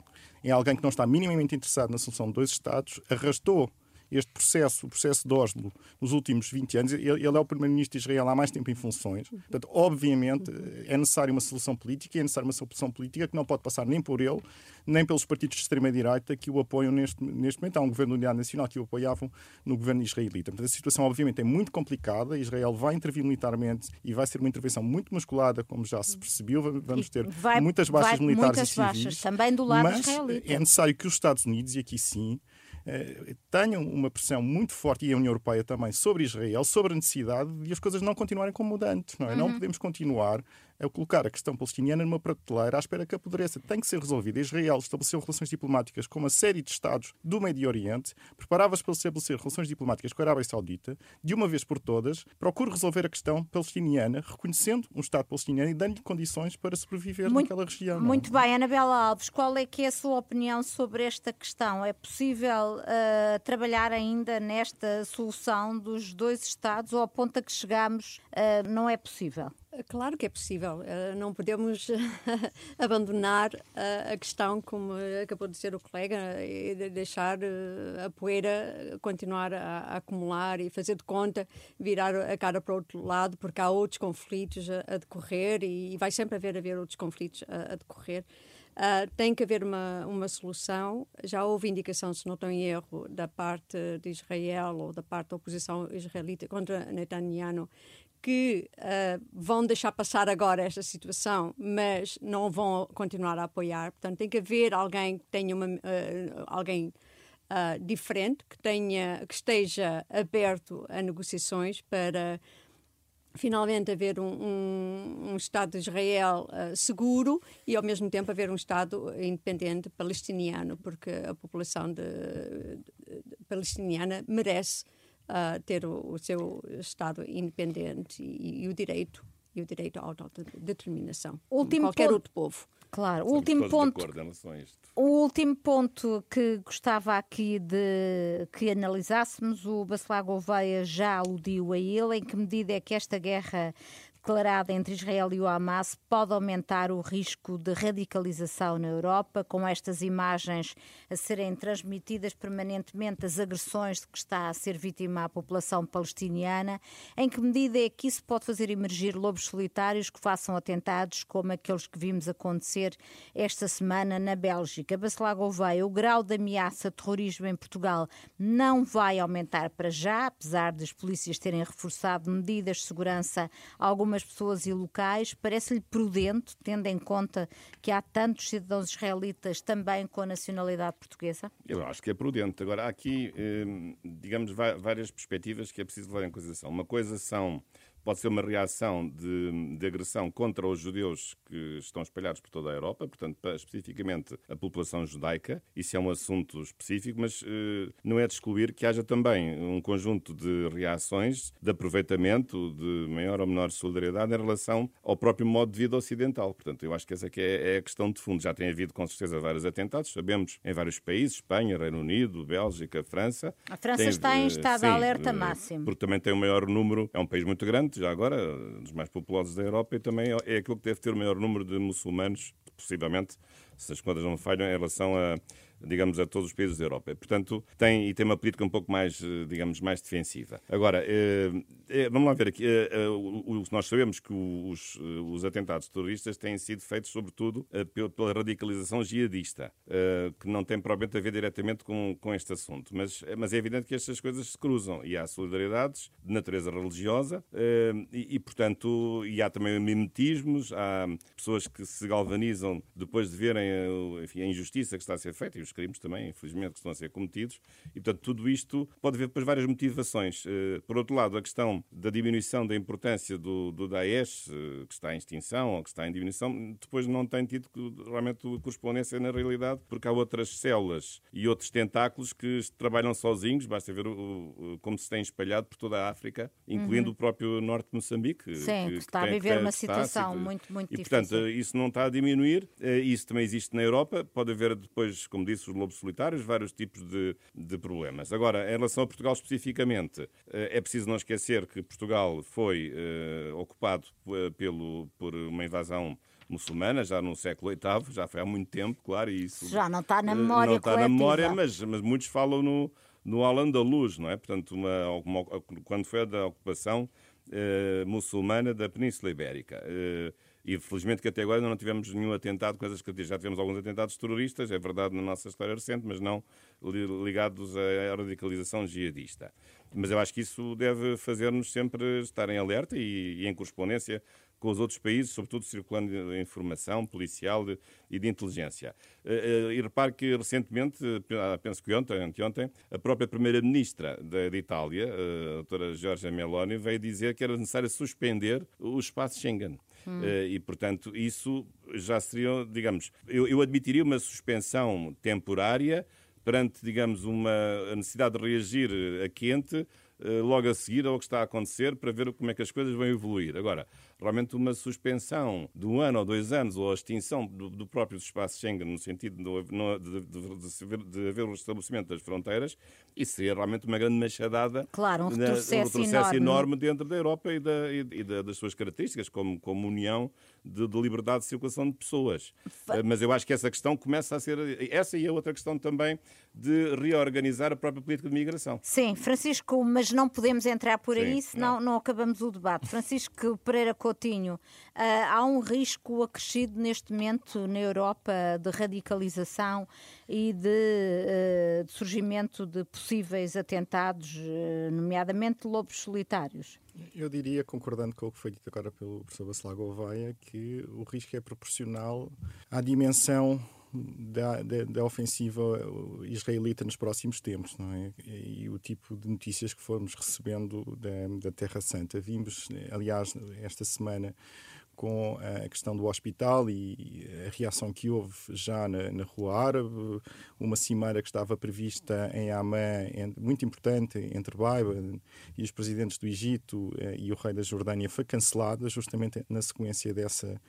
[SPEAKER 3] É alguém que não está minimamente interessado na solução de dois Estados, arrastou este processo, o processo de Oslo, nos últimos 20 anos. Ele, ele é o primeiro-ministro de Israel há mais tempo em funções. Portanto, obviamente, é necessária uma solução política e é necessária uma solução política que não pode passar nem por ele, nem pelos partidos de extrema-direita que o apoiam neste, neste momento. Há um governo de unidade nacional que o apoiavam no governo israelita. Portanto, a situação, obviamente, é muito complicada. Israel vai intervir militarmente e vai ser uma intervenção muito musculada, como já se percebeu. Vamos ter vai, muitas baixas militares
[SPEAKER 2] muitas
[SPEAKER 3] e civis.
[SPEAKER 2] Baixas, também do lado
[SPEAKER 3] mas
[SPEAKER 2] israelita.
[SPEAKER 3] É necessário que os Estados Unidos, e aqui sim, tenham uma pressão muito forte, e a União Europeia também, sobre Israel, sobre a necessidade de as coisas não continuarem como mudantes. Não, é? Uhum. não podemos continuar a colocar a questão palestiniana numa prateleira à espera que apodreça. Tem que ser resolvida. Israel estabeleceu relações diplomáticas com uma série de Estados do Médio Oriente, preparava-se para estabelecer relações diplomáticas com a Arábia Saudita, de uma vez por todas, procure resolver a questão palestiniana, reconhecendo um Estado palestiniano e dando-lhe condições para sobreviver muito, naquela região.
[SPEAKER 2] Não? É? Muito bem, Anabela Alves, qual é que é a sua opinião sobre esta questão? É possível uh, trabalhar ainda nesta solução dos dois Estados ou a que chegamos uh, não é possível?
[SPEAKER 4] Claro que é possível. Eh, não podemos abandonar a questão, como acabou de dizer o colega, e deixar eh, a poeira continuar a acumular e fazer de conta, virar a cara para o outro lado, porque há outros conflitos a decorrer e vai sempre haver, haver outros conflitos a decorrer. Uh, tem que haver uma, uma solução. Já houve indicação, se não estou em erro, da parte de Israel ou da parte da oposição israelita contra Netanyahu que uh, vão deixar passar agora esta situação, mas não vão continuar a apoiar. Portanto, tem que haver alguém que tenha uma, uh, alguém uh, diferente, que tenha, que esteja aberto a negociações para finalmente haver um, um, um Estado de Israel seguro e ao mesmo tempo haver um Estado independente palestiniano, porque a população de, de, de palestiniana merece uh, ter o, o, seu Estado independente e, e, o direito e o direito à autodeterminação, último qualquer ponto, outro povo.
[SPEAKER 2] Claro, o último ponto. O último ponto que gostava aqui de que analisássemos, o Bacelar Gouveia já aludiu a ele, em que medida é que esta guerra declarada entre Israel e o Hamas pode aumentar o risco de radicalização na Europa, com estas imagens a serem transmitidas permanentemente as agressões de que está a ser vítima a população palestiniana. Em que medida é que isso pode fazer emergir lobos solitários que façam atentados como aqueles que vimos acontecer esta semana na Bélgica? Bacelar Gouveia, o grau de ameaça terrorismo em Portugal não vai aumentar para já, apesar das polícias terem reforçado medidas de segurança algumas algumas pessoas e locais. Parece-lhe prudente, tendo em conta que há tantos cidadãos israelitas também com a nacionalidade portuguesa?
[SPEAKER 1] Eu acho que é prudente. Agora, há aqui, eh, digamos, várias perspectivas que é preciso levar em consideração. Uma coisa são pode ser uma reação de, de agressão contra os judeus que estão espalhados por toda a Europa, portanto, para, especificamente a população judaica. Isso é um assunto específico, mas eh, não é de excluir que haja também um conjunto de reações, de aproveitamento, de maior ou menor solidariedade em relação ao próprio modo de vida ocidental. Portanto, eu acho que essa que é, é a questão de fundo. Já tem havido, com certeza, vários atentados, sabemos, em vários países, Espanha, Reino Unido, Bélgica, França.
[SPEAKER 2] A França tem, está em estado de alerta eh, máximo.
[SPEAKER 1] Porque também tem o maior número, é um país muito grande, já agora, dos mais populosos da Europa, e também é aquilo que deve ter o maior número de muçulmanos, possivelmente, se as contas não falham, em relação a digamos, a todos os países da Europa. Portanto, tem, e tem uma política um pouco mais, eh, digamos, mais defensiva. Agora, eh, eh, vamos lá ver aqui. nós sabemos que os, os atentados terroristas têm sido feitos, sobretudo, pela radicalização jihadista, que não tem provavelmente a ver diretamente com, com este assunto. Mas, mas é evidente que estas coisas se cruzam e há solidariedades de natureza religiosa e, e portanto, e há também mimetismos, há pessoas que se galvanizam depois de verem enfim, a injustiça que está a ser feita e os crimes também, infelizmente, que estão a ser cometidos. E, portanto, tudo isto pode haver depois várias motivações. Eh, por outro lado, a questão da diminuição da importância do, do Daesh, eh, que está em extinção ou que está em diminuição, depois não tem tido realmente correspondência na realidade, porque há outras células e outros tentáculos que trabalham sozinhos, basta ver o, como se têm espalhado por toda a África, incluindo uhum. o próprio norte de Moçambique.
[SPEAKER 2] Sim, que, que está que tem, a viver uma situação muito, muito
[SPEAKER 1] e,
[SPEAKER 2] difícil.
[SPEAKER 1] E, portanto, isso não está a diminuir. Eh, isso também existe na Europa. Pode haver depois, como disse, os lobos solitários, vários tipos de, de problemas. Agora, em relação a Portugal especificamente, eh, é preciso não esquecer que Portugal foi uh, ocupado eh, pelo, por uma invasão muçulmana, já no século VIII, já foi há muito tempo, claro, e isso
[SPEAKER 2] já não está na memória Não
[SPEAKER 1] está coletiva. na memória, mas, mas muitos falam no, no Al-Andalus, não é? Portanto, uma, uma, quando foi a da ocupação muçulmana da Península Ibérica. E felizmente que até agora não tivemos nenhum atentado com essas características. Já tivemos alguns atentados terroristas, é verdade, na nossa história recente, mas não ligados à radicalização jihadista. Mas eu acho que isso deve fazer-nos sempre estar em alerta e, e em correspondência com os outros países, sobretudo circulando informação policial e de inteligência. Eh, eh, e repare que recentemente, ah, penso que ontem, anteontem, a própria Primeira-Ministra de Itália, a doutora Giorgia Meloni, veio dizer que era necessário suspender o espaço Schengen. Hum. Uh, e, portanto, isso já seria, digamos, eu, eu admitiria uma suspensão temporária perante, digamos, uma necessidade de reagir a quente eh, logo a seguir ao que está a acontecer para ver como é que as coisas vão evoluir. Agora, realmente uma suspensão de um ano ou dois anos ou a extinção do, do próprio espaço Schengen no sentido de, de, de, de, haver o restabelecimento das fronteiras, isso seria realmente uma grande machadada,
[SPEAKER 2] claro, um retrocesso, um
[SPEAKER 1] retrocesso enorme. enorme. dentro da Europa e, da, e, e das suas características como, como união de, de, liberdade de circulação de pessoas. Eh, mas eu acho que essa questão começa a ser essa e a outra questão também de reorganizar a própria política de migração.
[SPEAKER 2] Sim, Francisco, mas não podemos entrar por aí, Sim, senão não. não acabamos o debate. Francisco Pereira Coutinho, uh, há um risco acrescido neste momento na Europa de radicalização e de, uh, de surgimento de possíveis atentados, uh, nomeadamente lobos solitários?
[SPEAKER 3] Eu diria, concordando com o que foi dito agora pelo professor Bacelar Gouveia, que o risco é proporcional à dimensão da, da, da, ofensiva israelita nos próximos tempos, não é? E o tipo de notícias que fomos recebendo da, da Terra Santa. Vimos, aliás, esta semana com a questão do hospital e a reação que houve já na, na Rua Árabe, uma cimeira que estava prevista em Amman, muito importante, entre Biden e os presidentes do Egito eh, e o rei da Jordânia, foi cancelada justamente na sequência dessa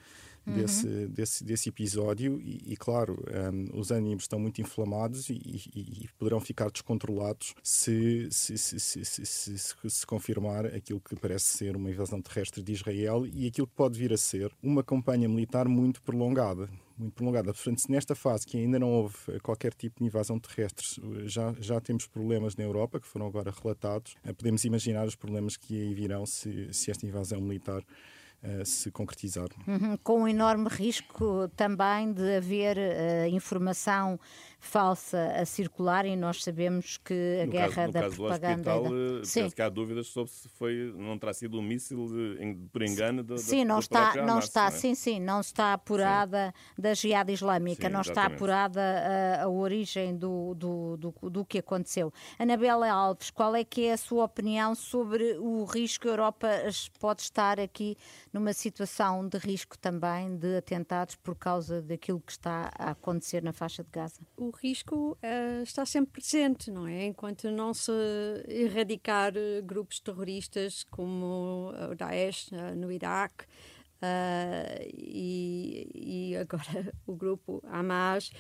[SPEAKER 3] uhum. desse, desse, desse episódio e, e claro, um, os ânimos estão muito inflamados e, e, e poderão ficar descontrolados se se, se, se, se, confirmar aquilo que parece ser uma invasão terrestre de Israel e aquilo que pode vir a ser uma campanha militar muito prolongada muito prolongada. Portanto, nesta fase que ainda não houve qualquer tipo de invasão terrestre, já, já temos problemas na Europa que foram agora relatados. Podemos imaginar os problemas que aí virão se, se esta invasão militar se concretizar.
[SPEAKER 2] Uhum, com um enorme risco também de haver uh, informação falsa a circular e nós sabemos que a
[SPEAKER 1] no
[SPEAKER 2] guerra
[SPEAKER 1] caso, no
[SPEAKER 2] da
[SPEAKER 1] caso
[SPEAKER 2] propaganda.
[SPEAKER 1] Do hospital,
[SPEAKER 2] da...
[SPEAKER 1] eh, penso que há dúvidas sobre se foi, não terá sido um míssil de, por engano do,
[SPEAKER 2] Sim,
[SPEAKER 1] da,
[SPEAKER 2] não está, não
[SPEAKER 1] Hamas,
[SPEAKER 2] está,
[SPEAKER 1] não é?
[SPEAKER 2] sim, sim, não está apurada sim. da Jihad Islâmica,
[SPEAKER 1] sim,
[SPEAKER 2] não está
[SPEAKER 1] exatamente.
[SPEAKER 2] apurada a, a origem do, do, do, do, que aconteceu. Anabela Alves, qual é que é a sua opinião sobre o risco que a Europa pode estar aqui numa situação de risco também de atentados por causa daquilo que está a acontecer na faixa de Gaza?
[SPEAKER 4] O risco uh, está sempre presente, não é? Enquanto não se erradicar grupos terroristas como o Daesh uh, no Iraque, Uh, e, e, agora o grupo Hamas,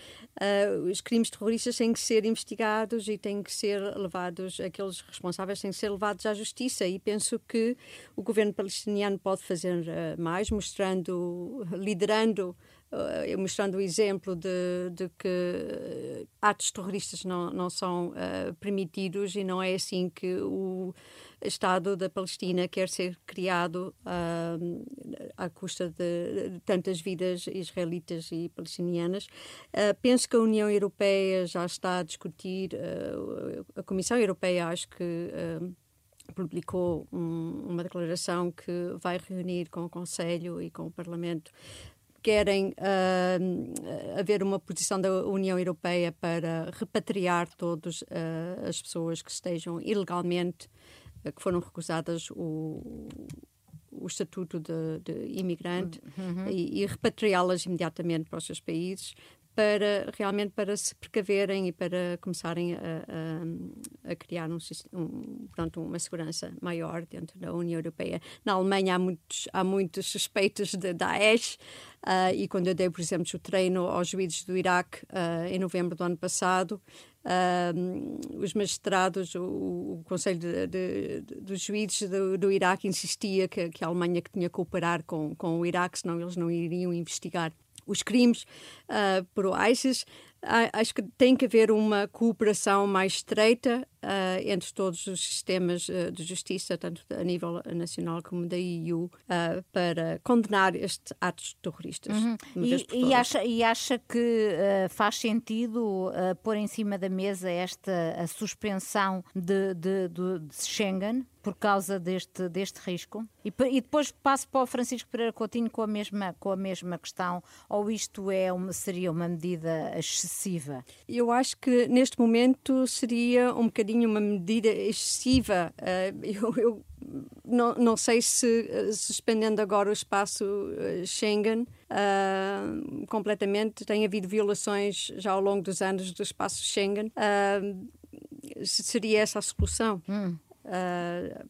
[SPEAKER 4] os crimes terroristas têm que ser investigados e têm que ser levados, aqueles responsáveis têm que ser levados à justiça e penso que o governo palestiniano pode fazer mais, mostrando, liderando Uh, mostrando o exemplo de, de, que atos terroristas não, não são uh, permitidos e não é assim que o Estado da Palestina quer ser criado uh, à custa de, tantas vidas israelitas e palestinianas. penso que a União Europeia já está a discutir, a Comissão Europeia acho que publicou um, uma declaração que vai reunir com o Conselho e com o Parlamento querem uh, haver uma posição da União Europeia para repatriar todas uh, as pessoas que estejam ilegalmente, uh, que foram recusadas o, o estatuto de, de imigrante uhum. e, e repatriá-las imediatamente para os seus países para realmente para se precaverem e para começarem a, a, a criar um, um, pronto, uma segurança maior dentro da União Europeia. Na Alemanha há muitos, há muitos suspeitos de Daesh uh, e quando eu dei, por exemplo, o treino aos juízes do Iraque uh, em novembro do ano passado, uh, os magistrados, o, o Conselho de, de, de, dos Juízes do, do Iraque insistia que, que, a Alemanha que tinha que cooperar com, com o Iraque, senão eles não iriam investigar os crimes uh, por ISIS. Uh, acho que tem que haver uma cooperação mais estreita uh, entre todos os sistemas de justiça, tanto a nível nacional como da EU, para condenar estes atos terroristas.
[SPEAKER 2] Uhum. E, e, acha, e acha que faz sentido pôr em cima da mesa esta a suspensão de, de, de, de Schengen? Por causa deste, deste risco? E, e, depois passo para o Francisco Pereira Coutinho com a mesma, com a mesma questão, ou isto é uma, seria uma medida excessiva?
[SPEAKER 4] Eu acho que neste momento seria um bocadinho uma medida excessiva. Uh, eu, eu não, não, sei se suspendendo agora o espaço uh, Schengen completamente, tem havido violações já ao longo dos anos do espaço Schengen. seria essa a solução?
[SPEAKER 2] Hum.
[SPEAKER 4] Uh,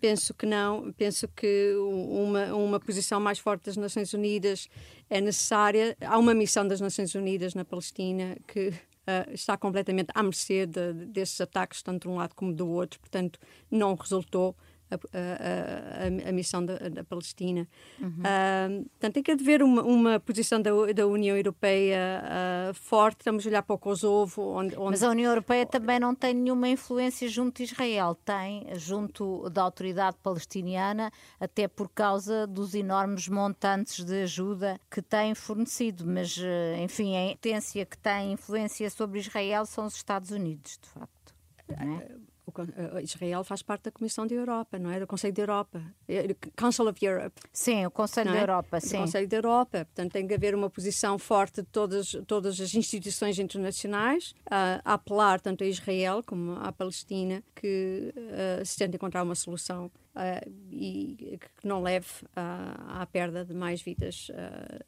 [SPEAKER 4] penso que não, penso que uma, uma posição mais forte das Nações Unidas é necessária. Há uma missão das Nações Unidas na Palestina que uh, está completamente à mercê de, desses ataques, tanto de um lado como do outro, portanto, não resultou a, a, a, missão da, da Palestina.
[SPEAKER 2] Uhum.
[SPEAKER 4] Uh, portanto, tem que haver uma, uma posição da, da União Europeia uh, forte. Estamos a olhar para o Kosovo. Onde, onde...
[SPEAKER 2] Mas a União Europeia também não tem nenhuma influência junto de Israel. Tem junto da autoridade palestiniana, até por causa dos enormes montantes de ajuda que tem fornecido. Mas, eh, enfim, a potência que tem influência sobre Israel são os Estados Unidos, de facto. É?
[SPEAKER 4] O, Israel faz parte da Comissão da Europa, não é? Do Conselho da Europa. É, Council of Europe.
[SPEAKER 2] Sim, o Conselho
[SPEAKER 4] é?
[SPEAKER 2] da Europa, sim.
[SPEAKER 4] O Conselho da Europa. Portanto, tem que haver uma posição forte de todas, todas as instituições internacionais uh, a apelar tanto a Israel como à Palestina que uh, se tente encontrar uma solução uh, e que não leve à perda de mais vidas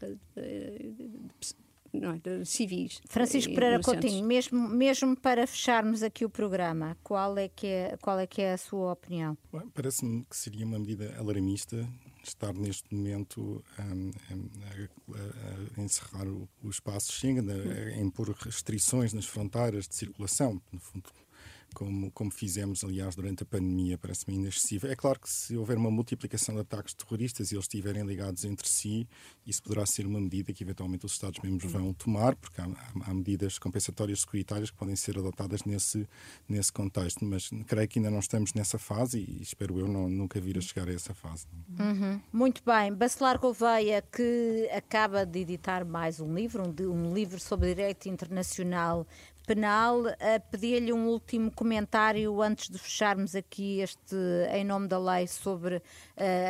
[SPEAKER 4] de, não é, de civis.
[SPEAKER 2] Francisco Pereira Coutinho, mesmo, mesmo para fecharmos aqui o programa, qual é que é, qual é, que é a sua opinião?
[SPEAKER 3] Parece-me que seria uma medida alarmista estar neste momento um, a, a, a, encerrar o, o espaço Schengen, a, a impor restrições nas fronteiras de circulação. No fundo, como, como fizemos, aliás, durante a pandemia, parece-me inexcessivo. É claro que se houver uma multiplicação de ataques terroristas e eles estiverem ligados entre si, isso poderá ser uma medida que eventualmente os Estados-membros vão tomar, porque há, há, medidas compensatórias securitárias que podem ser adotadas nesse, nesse contexto. Mas creio que ainda não estamos nessa fase e espero eu não, nunca vir a chegar a essa fase.
[SPEAKER 2] Uhum. Muito bem. Bacelar Gouveia, que acaba de editar mais um livro, um, um livro sobre direito internacional Penal. Pedia-lhe um último comentário antes de fecharmos aqui este Em Nome da Lei sobre uh,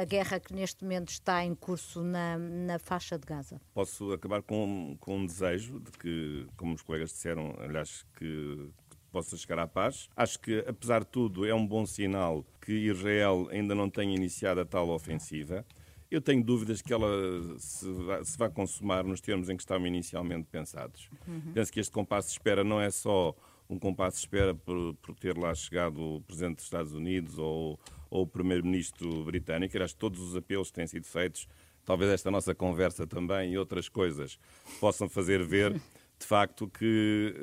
[SPEAKER 2] a guerra que neste momento está em curso na, na faixa de Gaza.
[SPEAKER 1] Posso acabar com, com um desejo de que, como os colegas disseram, aliás, que possa chegar à paz. Acho que, apesar de tudo, é um bom sinal que Israel ainda não tenha iniciado a tal ofensiva. Eu tenho dúvidas que ela se vai, se vai consumar nos termos em que estavam inicialmente pensados. Uhum. Penso que este compasso de espera não é só um compasso de espera por, por ter lá chegado o Presidente dos Estados Unidos ou, ou o Primeiro-Ministro britânico. Acho que todos os apelos que têm sido feitos, talvez esta nossa conversa também e outras coisas, possam fazer ver de facto que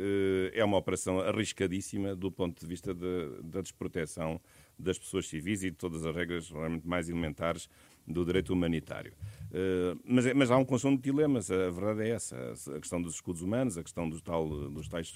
[SPEAKER 1] eh, é uma operação arriscadíssima do ponto de vista de, da desproteção das pessoas civis e de todas as regras realmente mais elementares do direito humanitário. Uh, mas, é, mas, há um conjunto de dilemas, a verdade é essa. A questão dos escudos humanos, a questão dos, tal, dos tais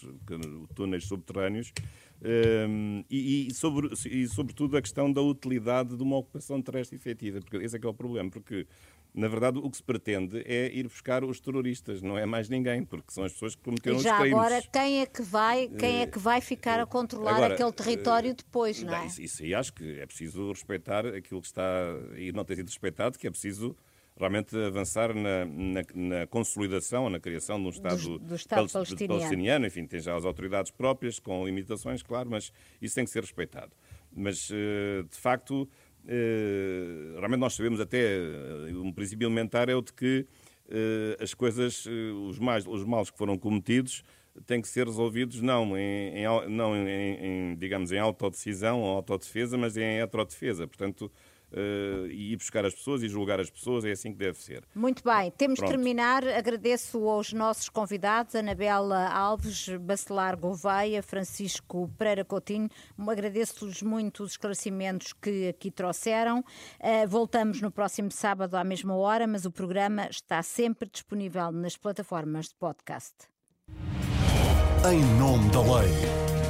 [SPEAKER 1] túneis subterrâneos uh, e, e, sobre, e, sobretudo, a questão da utilidade de uma ocupação terrestre efetiva. Porque esse é que é o problema, porque na verdade, o que se pretende é ir buscar os terroristas, não é mais ninguém, porque são as pessoas que cometeram
[SPEAKER 2] os
[SPEAKER 1] crimes.
[SPEAKER 2] Já agora, quem é que vai, quem é que vai ficar a controlar agora, aquele território depois, não é?
[SPEAKER 1] Isso, isso aí acho que é preciso respeitar aquilo que está e não tem sido respeitado, que é preciso realmente avançar na, na, na, consolidação, na criação de um Estado,
[SPEAKER 2] do, do Estado palestiniano.
[SPEAKER 1] palestiniano. Enfim, tem já as autoridades próprias, com limitações, claro, mas isso tem que ser respeitado. Mas, eh, de facto, eh, realmente nós sabemos até, eh, um princípio elementar é o de que as coisas, os, mais, os males que foram cometidos, têm que ser resolvidos não em, em não em, em, digamos, em autodecisão ou autodefesa, mas em heterodefesa. Portanto, uh, e ir buscar as pessoas e julgar as pessoas, é assim que deve ser.
[SPEAKER 2] Muito bem, temos Pronto. de terminar. Agradeço aos nossos convidados, Anabela Alves, Bacelar Gouveia, Francisco Pereira Coutinho. Agradeço-lhes muito os esclarecimentos que aqui trouxeram. Uh, voltamos no próximo sábado à mesma hora, mas o programa está sempre disponível nas plataformas de podcast. Em nome da lei.